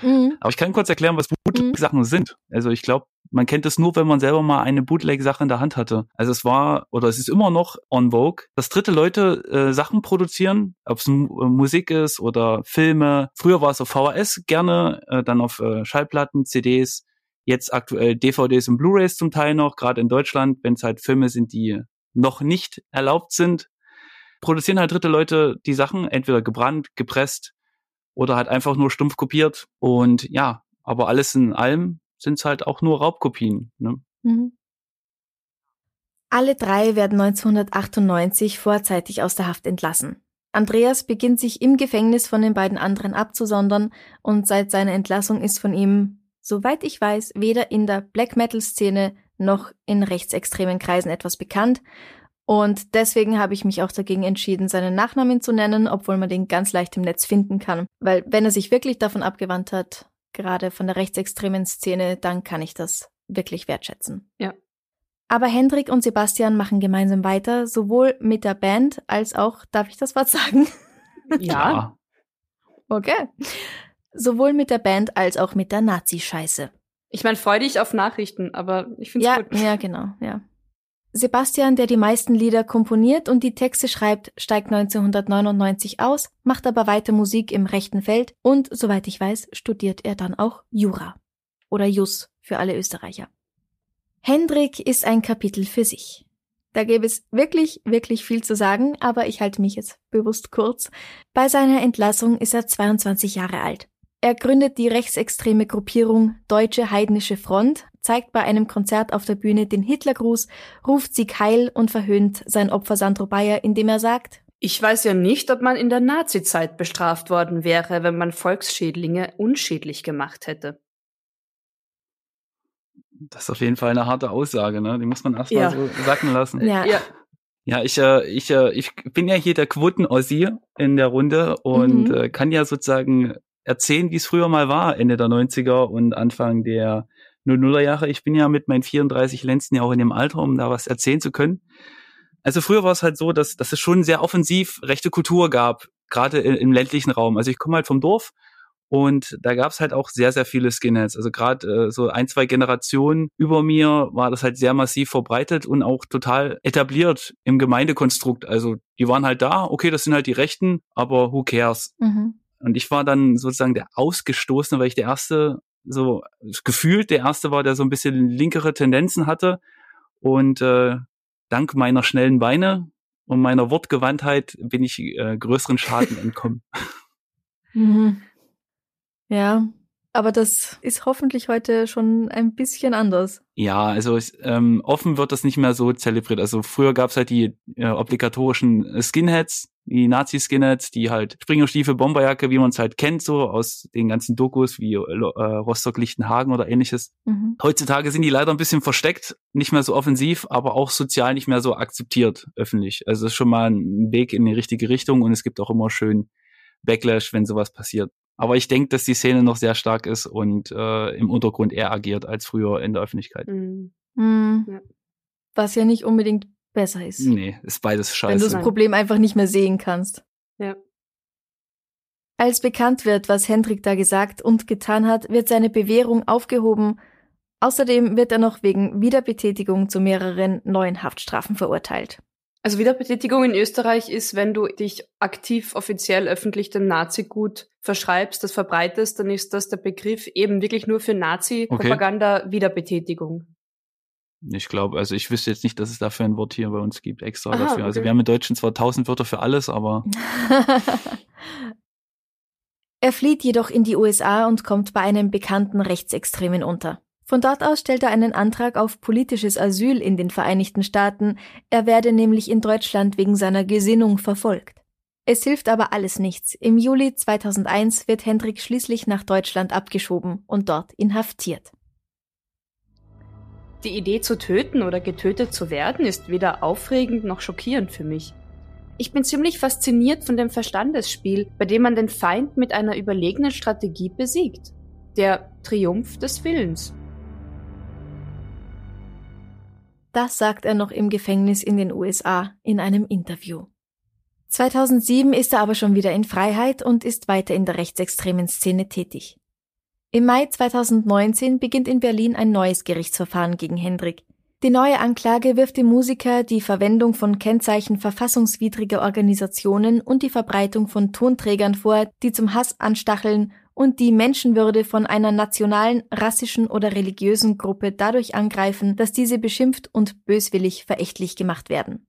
Mhm. Aber ich kann kurz erklären, was Bootleg-Sachen sind. Also ich glaube, man kennt es nur, wenn man selber mal eine Bootleg-Sache in der Hand hatte. Also es war, oder es ist immer noch on vogue, dass dritte Leute äh, Sachen produzieren, ob es äh, Musik ist oder Filme. Früher war es auf VHS gerne, äh, dann auf äh, Schallplatten, CDs, jetzt aktuell DVDs und Blu-rays zum Teil noch, gerade in Deutschland, wenn es halt Filme sind, die noch nicht erlaubt sind, produzieren halt dritte Leute die Sachen, entweder gebrannt, gepresst oder halt einfach nur stumpf kopiert. Und ja, aber alles in allem sind es halt auch nur Raubkopien. Ne? Mhm. Alle drei werden 1998 vorzeitig aus der Haft entlassen. Andreas beginnt sich im Gefängnis von den beiden anderen abzusondern und seit seiner Entlassung ist von ihm, soweit ich weiß, weder in der Black Metal Szene noch in rechtsextremen Kreisen etwas bekannt. Und deswegen habe ich mich auch dagegen entschieden, seinen Nachnamen zu nennen, obwohl man den ganz leicht im Netz finden kann. Weil wenn er sich wirklich davon abgewandt hat, gerade von der rechtsextremen Szene, dann kann ich das wirklich wertschätzen. Ja. Aber Hendrik und Sebastian machen gemeinsam weiter, sowohl mit der Band als auch, darf ich das Wort sagen? <laughs> Ja. Okay. Sowohl mit der Band als auch mit der Nazi-Scheiße. Ich meine, freu dich auf Nachrichten, aber ich finde es Ja, gut. ja, genau, ja. Sebastian, der die meisten Lieder komponiert und die Texte schreibt, steigt 1999 aus, macht aber weiter Musik im rechten Feld und, soweit ich weiß, studiert er dann auch Jura. Oder Jus für alle Österreicher. Hendrik ist ein Kapitel für sich. Da gäbe es wirklich, wirklich viel zu sagen, aber ich halte mich jetzt bewusst kurz. Bei seiner Entlassung ist er 22 Jahre alt. Er gründet die rechtsextreme Gruppierung Deutsche Heidnische Front, zeigt bei einem Konzert auf der Bühne den Hitlergruß, ruft Sieg Heil und verhöhnt sein Opfer Sandro Bayer, indem er sagt, ich weiß ja nicht, ob man in der Nazizeit bestraft worden wäre, wenn man Volksschädlinge unschädlich gemacht hätte. Das ist auf jeden Fall eine harte Aussage, ne? Die muss man erstmal ja. so sacken lassen. Ja. ja. Ja, ich, äh, ich, äh, ich bin ja hier der Quoten-Ossi in der Runde und mhm. äh, kann ja sozusagen erzählen, wie es früher mal war, Ende der 90er und Anfang der 00er Jahre. Ich bin ja mit meinen 34 Lenzen ja auch in dem Alter, um da was erzählen zu können. Also früher war es halt so, dass, dass es schon sehr offensiv rechte Kultur gab, gerade im ländlichen Raum. Also ich komme halt vom Dorf und da gab es halt auch sehr, sehr viele Skinheads. Also gerade äh, so ein, zwei Generationen über mir war das halt sehr massiv verbreitet und auch total etabliert im Gemeindekonstrukt. Also die waren halt da, okay, das sind halt die Rechten, aber who cares? Mhm. Und ich war dann sozusagen der Ausgestoßene, weil ich der erste, so gefühlt der erste war, der so ein bisschen linkere Tendenzen hatte. Und äh, dank meiner schnellen Beine und meiner Wortgewandtheit bin ich äh, größeren Schaden <laughs> entkommen. Mhm. Ja, aber das ist hoffentlich heute schon ein bisschen anders. Ja, also ähm, offen wird das nicht mehr so zelebriert. Also früher gab's halt die äh, obligatorischen Skinheads, die Nazi-Skinheads, die halt Springerstiefel, Bomberjacke, wie man es halt kennt, so aus den ganzen Dokus wie äh, Rostock, Lichtenhagen oder ähnliches. Mhm. Heutzutage sind die leider ein bisschen versteckt, nicht mehr so offensiv, aber auch sozial nicht mehr so akzeptiert öffentlich. Also es ist schon mal ein Weg in die richtige Richtung und es gibt auch immer schön Backlash, wenn sowas passiert. Aber ich denke, dass die Szene noch sehr stark ist und äh, im Untergrund eher agiert als früher in der Öffentlichkeit. Mhm. Mhm. Ja. Was ja nicht unbedingt besser ist. Nee, ist beides scheiße. Wenn du das Problem einfach nicht mehr sehen kannst. Ja. Als bekannt wird, was Hendrik da gesagt und getan hat, wird seine Bewährung aufgehoben. Außerdem wird er noch wegen Wiederbetätigung zu mehreren neuen Haftstrafen verurteilt. Also Wiederbetätigung in Österreich ist, wenn du dich aktiv offiziell öffentlich dem Nazi-Gut verschreibst, das verbreitest, dann ist das der Begriff eben wirklich nur für Nazi-Propaganda okay. Wiederbetätigung. Ich glaube, also ich wüsste jetzt nicht, dass es dafür ein Wort hier bei uns gibt, extra Aha, dafür. Also okay. Also wir haben im Deutschen zwar tausend Wörter für alles, aber. <laughs> er flieht jedoch in die USA und kommt bei einem bekannten Rechtsextremen unter. Von dort aus stellt er einen Antrag auf politisches Asyl in den Vereinigten Staaten. Er werde nämlich in Deutschland wegen seiner Gesinnung verfolgt. Es hilft aber alles nichts. Im Juli 2001 wird Hendrik schließlich nach Deutschland abgeschoben und dort inhaftiert. Die Idee zu töten oder getötet zu werden ist weder aufregend noch schockierend für mich. Ich bin ziemlich fasziniert von dem Verstandesspiel, bei dem man den Feind mit einer überlegenen Strategie besiegt. Der Triumph des Willens. Das sagt er noch im Gefängnis in den USA in einem Interview. 2007 ist er aber schon wieder in Freiheit und ist weiter in der rechtsextremen Szene tätig. Im Mai 2019 beginnt in Berlin ein neues Gerichtsverfahren gegen Hendrik. Die neue Anklage wirft dem Musiker die Verwendung von Kennzeichen verfassungswidriger Organisationen und die Verbreitung von Tonträgern vor, die zum Hass anstacheln und die Menschenwürde von einer nationalen, rassischen oder religiösen Gruppe dadurch angreifen, dass diese beschimpft und böswillig verächtlich gemacht werden.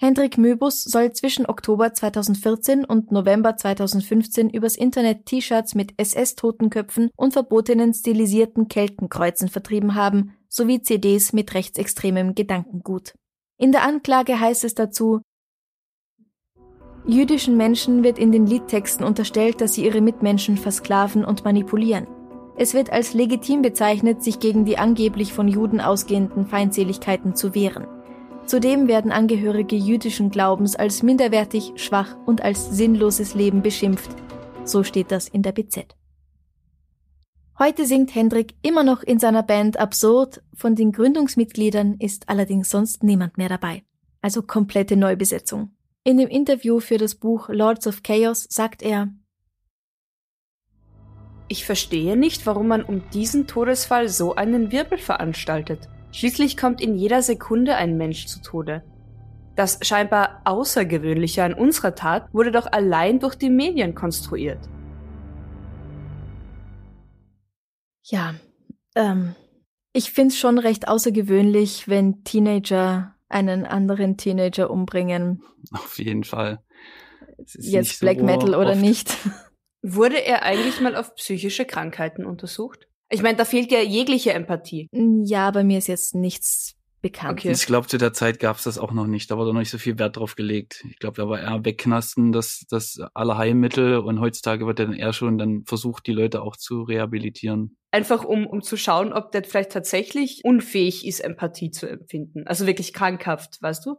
Hendrik Möbus soll zwischen Oktober 2014 und November 2015 übers Internet T-Shirts mit SS-Totenköpfen und verbotenen stilisierten Keltenkreuzen vertrieben haben, sowie CDs mit rechtsextremem Gedankengut. In der Anklage heißt es dazu, Jüdischen Menschen wird in den Liedtexten unterstellt, dass sie ihre Mitmenschen versklaven und manipulieren. Es wird als legitim bezeichnet, sich gegen die angeblich von Juden ausgehenden Feindseligkeiten zu wehren. Zudem werden Angehörige jüdischen Glaubens als minderwertig, schwach und als sinnloses Leben beschimpft. So steht das in der BZ. Heute singt Hendrik immer noch in seiner Band Absurd, von den Gründungsmitgliedern ist allerdings sonst niemand mehr dabei. Also komplette Neubesetzung. In dem Interview für das Buch Lords of Chaos sagt er, ich verstehe nicht, warum man um diesen Todesfall so einen Wirbel veranstaltet. Schließlich kommt in jeder Sekunde ein Mensch zu Tode. Das scheinbar Außergewöhnliche an unserer Tat wurde doch allein durch die Medien konstruiert. Ja, ähm, ich find's schon recht außergewöhnlich, wenn Teenager einen anderen Teenager umbringen. Auf jeden Fall. Jetzt Black so Metal oder oft. nicht. Wurde er eigentlich mal auf psychische Krankheiten untersucht? Ich meine, da fehlt ja jegliche Empathie. Ja, bei mir ist jetzt nichts bekannt. Okay. Ich glaube, zu der Zeit gab es das auch noch nicht. Da wurde noch nicht so viel Wert drauf gelegt. Ich glaube, da war eher Wegknasten das, das alle Heilmittel und heutzutage wird dann eher schon dann versucht, die Leute auch zu rehabilitieren. Einfach um, um zu schauen, ob der vielleicht tatsächlich unfähig ist, Empathie zu empfinden. Also wirklich krankhaft, weißt du?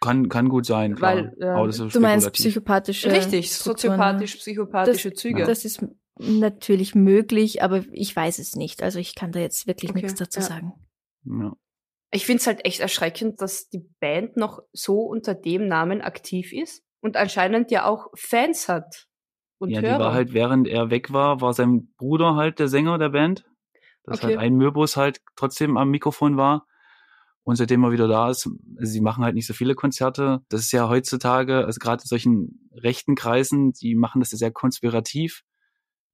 Kann, kann gut sein, klar. Weil, äh, Aber das ist Du meinst psychopathische Richtig, Strukturen, soziopathisch, psychopathische Das- Züge. Das ist natürlich möglich, aber ich weiß es nicht. Also ich kann da jetzt wirklich Okay, nichts dazu ja. sagen. Ja. Ich finde es halt echt erschreckend, dass die Band noch so unter dem Namen aktiv ist und anscheinend ja auch Fans hat. Und ja, Hörer. die war halt, während er weg war, war sein Bruder halt der Sänger der Band. Dass Okay. halt ein Möbus halt trotzdem am Mikrofon war. Und seitdem er wieder da ist, also sie machen halt nicht so viele Konzerte. Das ist ja heutzutage, also gerade in solchen rechten Kreisen, die machen das ja sehr konspirativ.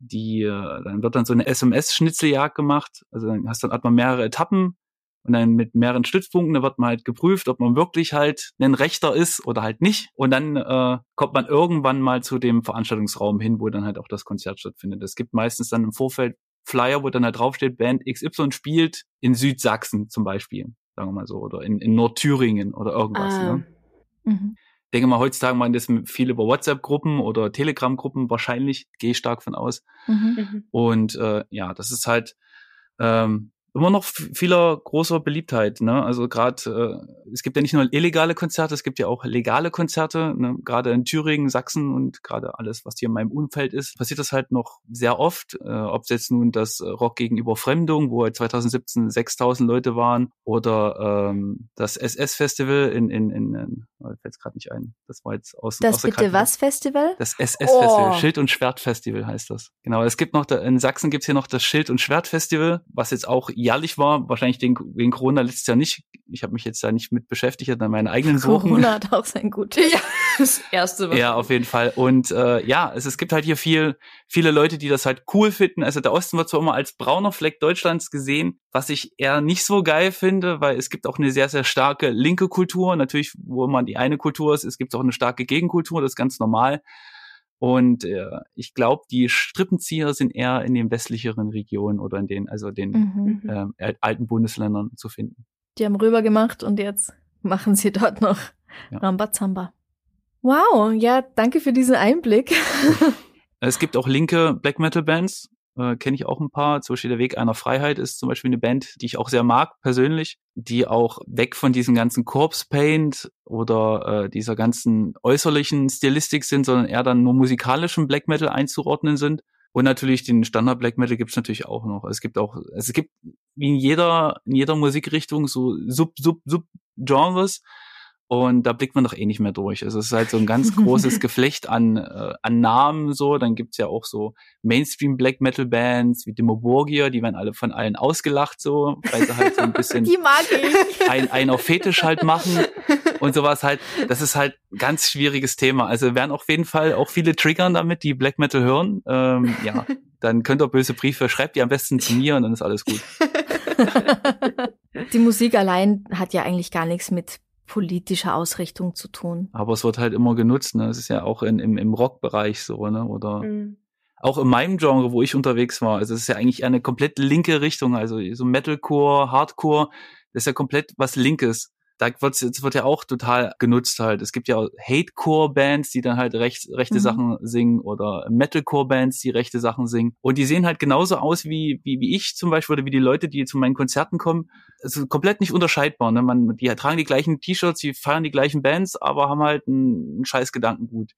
Die, äh, dann wird dann so eine SMS-Schnitzeljagd gemacht. Also dann hast dann hat man mehrere Etappen und dann mit mehreren Stützpunkten, da wird man halt geprüft, ob man wirklich halt ein Rechter ist oder halt nicht. Und dann äh, kommt man irgendwann mal zu dem Veranstaltungsraum hin, wo dann halt auch das Konzert stattfindet. Es gibt meistens dann im Vorfeld Flyer, wo dann halt draufsteht, Band XY spielt in Südsachsen zum Beispiel, sagen wir mal so, oder in, in Nordthüringen oder irgendwas. Ah. Ne? Mhm. Ich denke mal, heutzutage machen das viel über WhatsApp-Gruppen oder Telegram-Gruppen wahrscheinlich, gehe ich stark von aus. Mhm. Mhm. Und äh, ja, das ist halt ähm, immer noch vieler großer Beliebtheit. Ne? Also gerade, äh, es gibt ja nicht nur illegale Konzerte, es gibt ja auch legale Konzerte. Ne? Gerade in Thüringen, Sachsen und gerade alles, was hier in meinem Umfeld ist, passiert das halt noch sehr oft. Äh, Ob es jetzt nun das Rock gegen Überfremdung, wo halt 2017 6000 Leute waren, oder ähm, das SS-Festival in, in, in, in oh, fällt es gerade nicht ein. Das war jetzt aus Das aus bitte kalten was Festival? das SS-Festival, Oh. Schild- und Schwert-Festival heißt das. Genau, es gibt noch, da, in Sachsen gibt's hier noch das Schild- und Schwert-Festival, was jetzt auch jährlich war, wahrscheinlich wegen, Corona letztes Jahr nicht. Ich habe mich jetzt da nicht mit beschäftigt, hatte meine eigenen <laughs> Sorgen. Corona hat auch sein Gut. <laughs> Ja, das erste. Was Ja, auf jeden Fall. Und äh, ja, es, es gibt halt hier viel, viele Leute, die das halt cool finden. Also der Osten wird zwar immer als brauner Fleck Deutschlands gesehen, was ich eher nicht so geil finde, weil es gibt auch eine sehr, sehr starke linke Kultur. Natürlich, wo man die eine Kultur ist, es gibt auch eine starke Gegenkultur, das ist ganz normal. Und äh, ich glaube, die Strippenzieher sind eher in den westlicheren Regionen oder in den, also den Mhm. Mhm. ähm, al- alten Bundesländern zu finden. Die haben rüber gemacht und jetzt machen sie dort noch Ja. Rambazamba. Wow, ja, danke für diesen Einblick. Es gibt auch linke Black Metal Bands, äh, kenne ich auch ein paar. Zum Beispiel der Weg einer Freiheit ist zum Beispiel eine Band, die ich auch sehr mag persönlich, die auch weg von diesem ganzen Corpse Paint oder äh, dieser ganzen äußerlichen Stilistik sind, sondern eher dann nur musikalischen Black Metal einzuordnen sind. Und natürlich den Standard Black Metal gibt es natürlich auch noch. Es gibt auch, es gibt wie in jeder, in jeder Musikrichtung so Sub, Sub, Sub Genres. Und da blickt man doch eh nicht mehr durch. Also es ist halt so ein ganz großes <laughs> Geflecht an, äh, an Namen so. Dann gibt's ja auch so Mainstream Black Metal Bands wie Demoborgia, die werden alle von allen ausgelacht so, weil sie halt so ein bisschen <laughs> Die mag ich. ein, ein auf Fetisch halt machen und sowas halt. Das ist halt ein ganz schwieriges Thema. Also werden auf jeden Fall auch viele triggern damit, die Black Metal hören. Ähm, ja, dann könnt ihr böse Briefe, schreibt die am besten zu mir und dann ist alles gut. <laughs> Die Musik allein hat ja eigentlich gar nichts mit politischer Ausrichtung zu tun. Aber es wird halt immer genutzt. Ne? Es ist ja auch in, im, im Rockbereich so, ne? Oder Mhm. auch in meinem Genre, wo ich unterwegs war. Also es ist ja eigentlich eine komplett linke Richtung. Also so Metalcore, Hardcore, das ist ja komplett was Linkes. Da wird es wird ja auch total genutzt halt. Es gibt ja auch Hatecore-Bands, die dann halt recht, rechte Mhm. Sachen singen oder Metalcore-Bands, die rechte Sachen singen. Und die sehen halt genauso aus wie, wie, wie ich zum Beispiel oder wie die Leute, die zu meinen Konzerten kommen. Es ist komplett nicht unterscheidbar. Ne? Man, die tragen die gleichen T-Shirts, die feiern die gleichen Bands, aber haben halt einen, einen scheiß Gedankengut.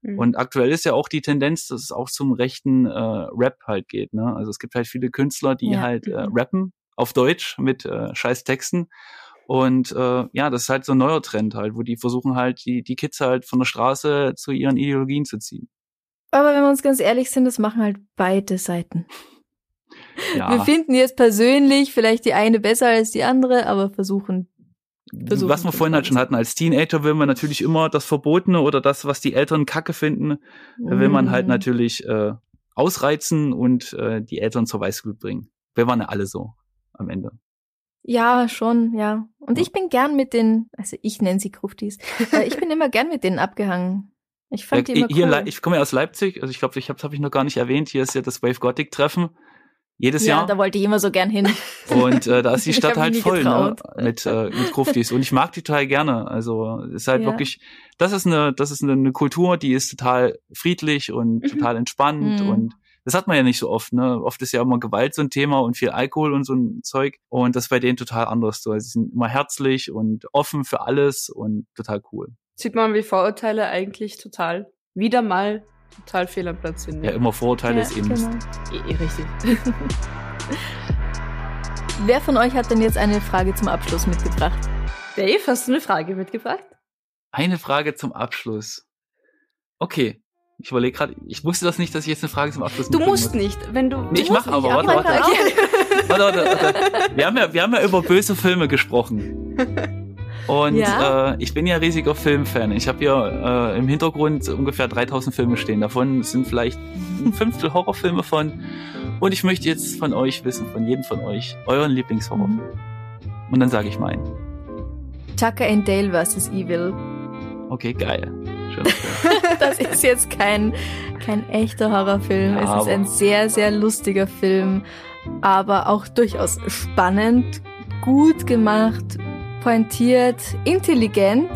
Mhm. Und aktuell ist ja auch die Tendenz, dass es auch zum rechten äh, Rap halt geht. Ne? Also es gibt halt viele Künstler, die Ja. halt äh, Mhm. rappen auf Deutsch mit äh, scheiß Texten. Und äh, ja, das ist halt so ein neuer Trend halt, wo die versuchen halt, die, die Kids halt von der Straße zu ihren Ideologien zu ziehen. Aber wenn wir uns ganz ehrlich sind, das machen halt beide Seiten. <laughs> Wir Ja, finden jetzt persönlich vielleicht die eine besser als die andere, aber versuchen. versuchen was wir vorhin halt schon hatten, als Teenager will man natürlich immer das Verbotene oder das, was die Eltern kacke finden, Da will man halt Mhm. natürlich äh, ausreizen und äh, die Eltern zur Weißglut bringen. Wir waren ja alle so am Ende. Ja, schon, ja. Und Ja. ich bin gern mit den, also ich nenne sie Gruftis, ich bin immer gern mit denen abgehangen. Ich fand Ja, die immer hier, cool. Ich komme ja aus Leipzig, also ich glaube, ich habe hab ich noch gar nicht erwähnt. Hier ist ja das Wave Gothic Treffen jedes ja, Jahr. da wollte ich immer so gern hin. Und äh, da ist <laughs> die Stadt halt voll ne, mit, äh, mit Gruftis. Und ich mag die total gerne. Also ist halt Ja. wirklich, das ist eine, das ist eine, eine Kultur, die ist total friedlich und Mhm. total entspannt Mhm. und das hat man ja nicht so oft, ne? Oft ist ja immer Gewalt so ein Thema und viel Alkohol und so ein Zeug. Und das ist bei denen total anders. So, also sie sind immer herzlich und offen für alles und total cool. Sieht man, wie Vorurteile eigentlich total, wieder mal total fehl am Platz sind. Ja, immer Vorurteile Ja, ist eben. genau. Eh, richtig. <laughs> Wer von euch hat denn jetzt eine Frage zum Abschluss mitgebracht? Dave, hast du eine Frage mitgebracht? Eine Frage zum Abschluss. Okay. Ich überlege gerade, ich wusste das nicht, dass ich jetzt eine Frage zum Abschluss Du musst muss. nicht, wenn du. Nee, ich du musst mach aber, warte, warte. Okay. <laughs> Warte, warte, warte. Wir haben ja, wir haben ja über böse Filme gesprochen. Und Ja. äh, ich bin ja riesiger Filmfan. Ich habe hier äh, im Hintergrund ungefähr 3000 Filme stehen. Davon sind vielleicht ein Fünftel Horrorfilme von. Und ich möchte jetzt von euch wissen, von jedem von euch, euren Lieblingshorrorfilm. Und dann sage ich meinen. Tucker and Dale vs. Evil. Okay, geil. <laughs> Das ist jetzt kein, kein echter Horrorfilm. Ja, es ist ein sehr, sehr lustiger Film, aber auch durchaus spannend, gut gemacht, pointiert, intelligent.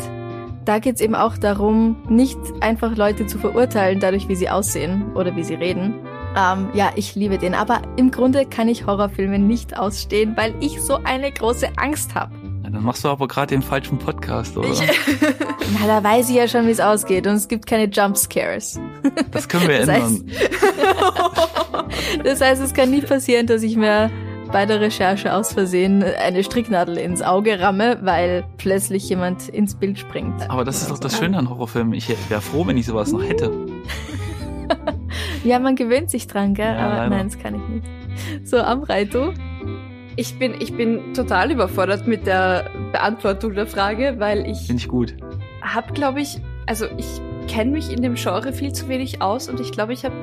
Da geht's eben auch darum, nicht einfach Leute zu verurteilen, dadurch, wie sie aussehen oder wie sie reden. Ähm, ja, ich liebe den. Aber im Grunde kann ich Horrorfilme nicht ausstehen, weil ich so eine große Angst habe. Ja, dann machst du aber gerade den falschen Podcast, oder? <laughs> Na, da weiß ich ja schon, wie es ausgeht und es gibt keine Jumpscares. <laughs> das können wir Das heißt- ändern. <laughs> Das heißt, es kann nie passieren, dass ich mir bei der Recherche aus Versehen eine Stricknadel ins Auge ramme, weil plötzlich jemand ins Bild springt. Aber das ist doch das Schöne an Horrorfilmen. Ich wäre froh, wenn ich sowas noch hätte. Ja, man gewöhnt sich dran, gell? Ja, Aber leider. nein, das kann ich nicht. So, Amrei, du? ich, bin, ich bin total überfordert mit der Beantwortung der Frage, weil ich Finde ich gut. Habe, glaube ich, also ich kenne mich in dem Genre viel zu wenig aus und ich glaube, ich habe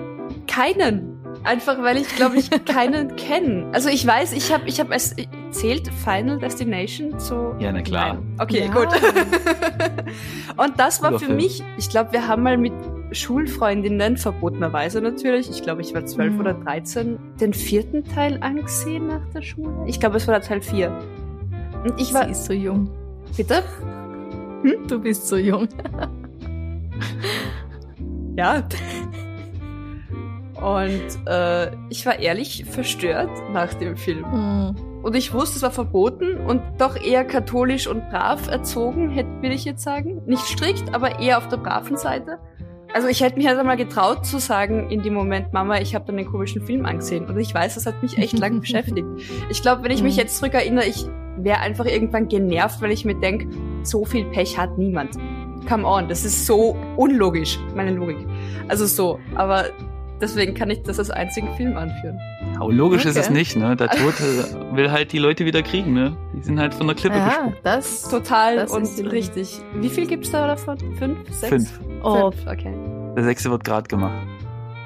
keinen. Einfach weil ich, glaube ich, <laughs> keinen kenne. Also ich weiß, ich habe, ich habe es zählt Final Destination zu. Ja, na klar. Nein. Okay, Ja. gut. <laughs> und das war für mich, ich glaube, wir haben mal mit Schulfreundinnen, verbotenerweise natürlich, ich glaube, ich war zwölf Mhm. oder dreizehn, den vierten Teil angesehen nach der Schule. Ich glaube, es war der Teil vier. Und ich war, Sie ist so jung. bitte? Du bist so jung. <laughs> Ja. Und äh, ich war ehrlich verstört nach dem Film. Hm. Und ich wusste, es war verboten und doch eher katholisch und brav erzogen, hätte will ich jetzt sagen. Nicht strikt, aber eher auf der braven Seite. Also ich hätte mich halt einmal getraut zu sagen in dem Moment, Mama, ich habe dann den komischen Film angesehen. Und ich weiß, das hat mich echt lang <laughs> beschäftigt. Ich glaube, wenn ich mich Mhm. jetzt zurückerinnere, ich wäre einfach irgendwann genervt, weil ich mir denke, so viel Pech hat niemand. Come on, das ist so unlogisch, meine Logik. Also so, aber deswegen kann ich das als einzigen Film anführen. Aber logisch ist es Okay. nicht, ne? Der Tote will halt die Leute wieder kriegen, ne? Die sind halt von der Klippe Ja, gesprungen. das. Total Das und richtig. Wie viel gibt's da davon? Fünf? Sechs? Fünf. Oh, Fünf, okay. Der sechste wird gerade gemacht.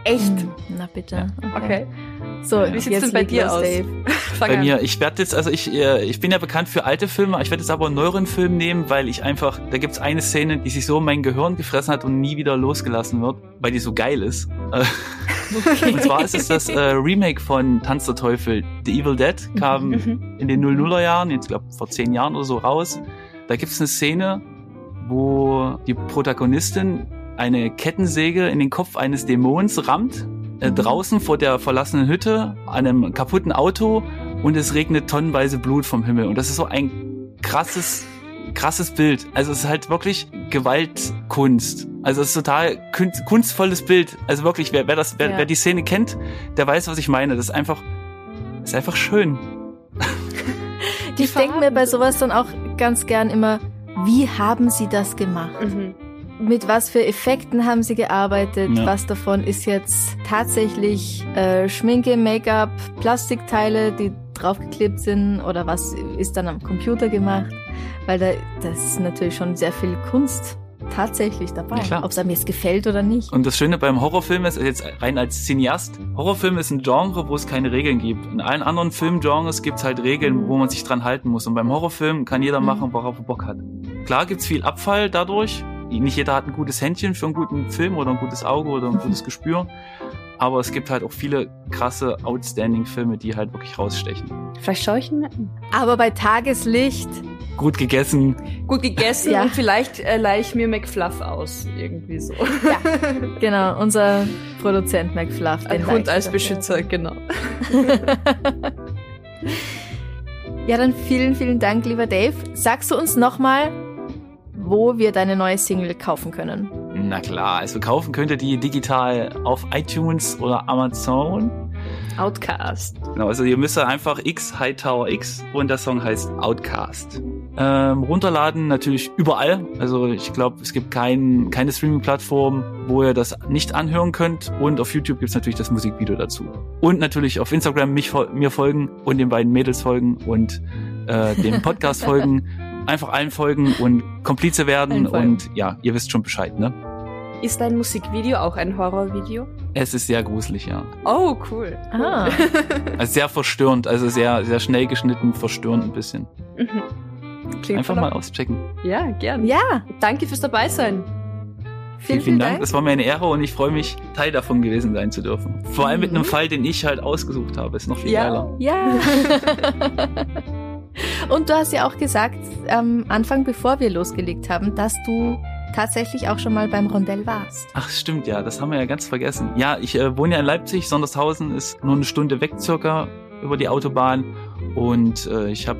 Echt? Hm, Na bitte. Okay. So, Ja. Wie sieht's jetzt denn bei dir los, aus? Dave. <laughs> Fang Bei an. mir, ich werde jetzt, also ich, äh, ich bin ja bekannt für alte Filme, ich werde jetzt aber einen neueren Film nehmen, weil ich einfach, da gibt's eine Szene, die sich so in mein Gehirn gefressen hat und nie wieder losgelassen wird, weil die so geil ist. <laughs> Äh, Und zwar ist es das äh, Remake von Tanz der Teufel. The Evil Dead kam Mhm. in den 00er Jahren, jetzt glaube vor zehn Jahren oder so raus. Da gibt's eine Szene, wo die Protagonistin eine Kettensäge in den Kopf eines Dämons rammt, äh, draußen vor der verlassenen Hütte, an einem kaputten Auto und es regnet tonnenweise Blut vom Himmel. Und das ist so ein krasses, krasses Bild. Also es ist halt wirklich Gewaltkunst. Also es ist total kun- kunstvolles Bild. Also wirklich, wer, wer das, wer, Ja. wer die Szene kennt, der weiß, was ich meine. Das ist einfach, ist einfach schön. <laughs> Die Ich denke mir bei so- sowas dann auch ganz gern immer, wie haben sie das gemacht? Mhm. Mit was für Effekten haben sie gearbeitet? Ja. Was davon ist jetzt tatsächlich äh, Schminke, Make-up, Plastikteile, die draufgeklebt sind? Oder was ist dann am Computer gemacht? Weil da das ist natürlich schon sehr viel Kunst tatsächlich dabei. Ja, klar. Ob es einem jetzt gefällt oder nicht. Und das Schöne beim Horrorfilm ist, jetzt rein als Cineast, Horrorfilm ist ein Genre, wo es keine Regeln gibt. In allen anderen Filmgenres gibt es halt Regeln, wo man sich dran halten muss. Und beim Horrorfilm kann jeder Mhm. machen, worauf er Bock hat. Klar gibt's viel Abfall dadurch, nicht jeder hat ein gutes Händchen für einen guten Film oder ein gutes Auge oder ein gutes Gespür. Aber es gibt halt auch viele krasse, outstanding Filme, die halt wirklich rausstechen. Vielleicht schaue ich ihn mir an. Aber bei Tageslicht. Gut gegessen. Gut gegessen <laughs> Ja. und vielleicht äh, leih ich mir McFluff aus. Irgendwie so. Ja, <laughs> genau, unser Produzent McFluff. Ein Hund als Beschützer, genau. <laughs> Ja, dann vielen, vielen Dank, lieber Dave. Sagst du uns nochmal, wo wir deine neue Single kaufen können? Na klar, also kaufen könnt ihr die digital auf iTunes oder Amazon. Outcast. Genau, also ihr müsst einfach X Hightower X und der Song heißt Outcast. Ähm, runterladen natürlich überall. Also ich glaube, es gibt kein, keine Streaming-Plattform, wo ihr das nicht anhören könnt. Und auf YouTube gibt's natürlich das Musikvideo dazu. Und natürlich auf Instagram mich, mir folgen und den beiden Mädels folgen und äh, dem Podcast folgen. <laughs> Einfach allen folgen und Komplize werden. Und ja, ihr wisst schon Bescheid, ne? Ist dein Musikvideo auch ein Horrorvideo? Es ist sehr gruselig, ja. Oh, cool. cool. Ah. <laughs> Also sehr verstörend, also sehr, sehr schnell geschnitten, verstörend ein bisschen. Mhm. Klingt Einfach mal auschecken. Ja, gern. Ja, Danke fürs Dabeisein. vielen, Vielen Dank. Das war mir eine Ehre und ich freue mich, Teil davon gewesen sein zu dürfen. Vor allem mit Mhm. einem Fall, den ich halt ausgesucht habe. Ist noch viel Ja. geiler. Ja. <laughs> <laughs> Und du hast ja auch gesagt, am Anfang, bevor wir losgelegt haben, dass du tatsächlich auch schon mal beim Rondell warst. Ach, stimmt, ja, das haben wir ja ganz vergessen. Ja, ich äh, wohne ja in Leipzig, Sondershausen ist nur eine Stunde weg circa über die Autobahn und äh, ich habe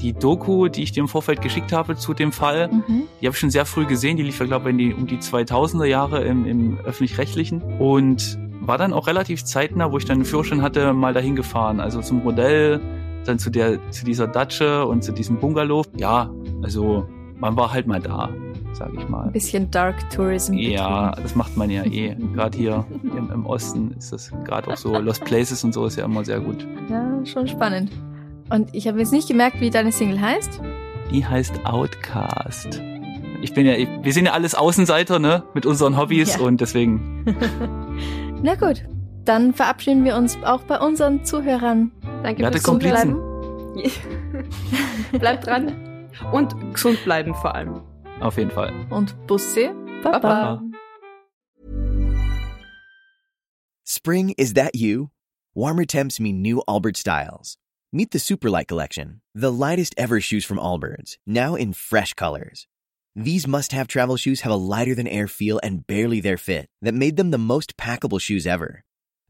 die Doku, die ich dir im Vorfeld geschickt habe zu dem Fall, Mhm. die habe ich schon sehr früh gesehen. Die lief ja, glaube ich, die, um die 2000er Jahre im, im öffentlich-rechtlichen und war dann auch relativ zeitnah, wo ich dann einen Führerschein hatte, mal dahin gefahren. Also zum Modell, dann zu der, zu dieser Datsche und zu diesem Bungalow. Ja, also man war halt mal da, sage ich mal. Ein bisschen Dark Tourism. Ja, das macht man ja eh. <laughs> Gerade hier im, im Osten ist das gerade auch so. Lost Places und so ist ja immer sehr gut. Ja, schon spannend. Und ich habe jetzt nicht gemerkt, wie deine Single heißt. Die heißt Outcast. Ich bin ja, wir sind ja alles Außenseiter, ne, mit unseren Hobbys Ja. und deswegen <laughs> Na gut, dann verabschieden wir uns auch bei unseren Zuhörern. Danke Werte fürs. Zuhören. <laughs> Bleibt dran. Und gesund bleiben vor allem. auf jeden Fall. Und Bussi. Baba. Baba. Spring, is that you? Warmer temps mean new Allbirds styles. Meet the Superlight Collection, the lightest ever shoes from Allbirds, now in fresh colors. These must have travel shoes have a lighter than air feel and barely their fit that made them the most packable shoes ever.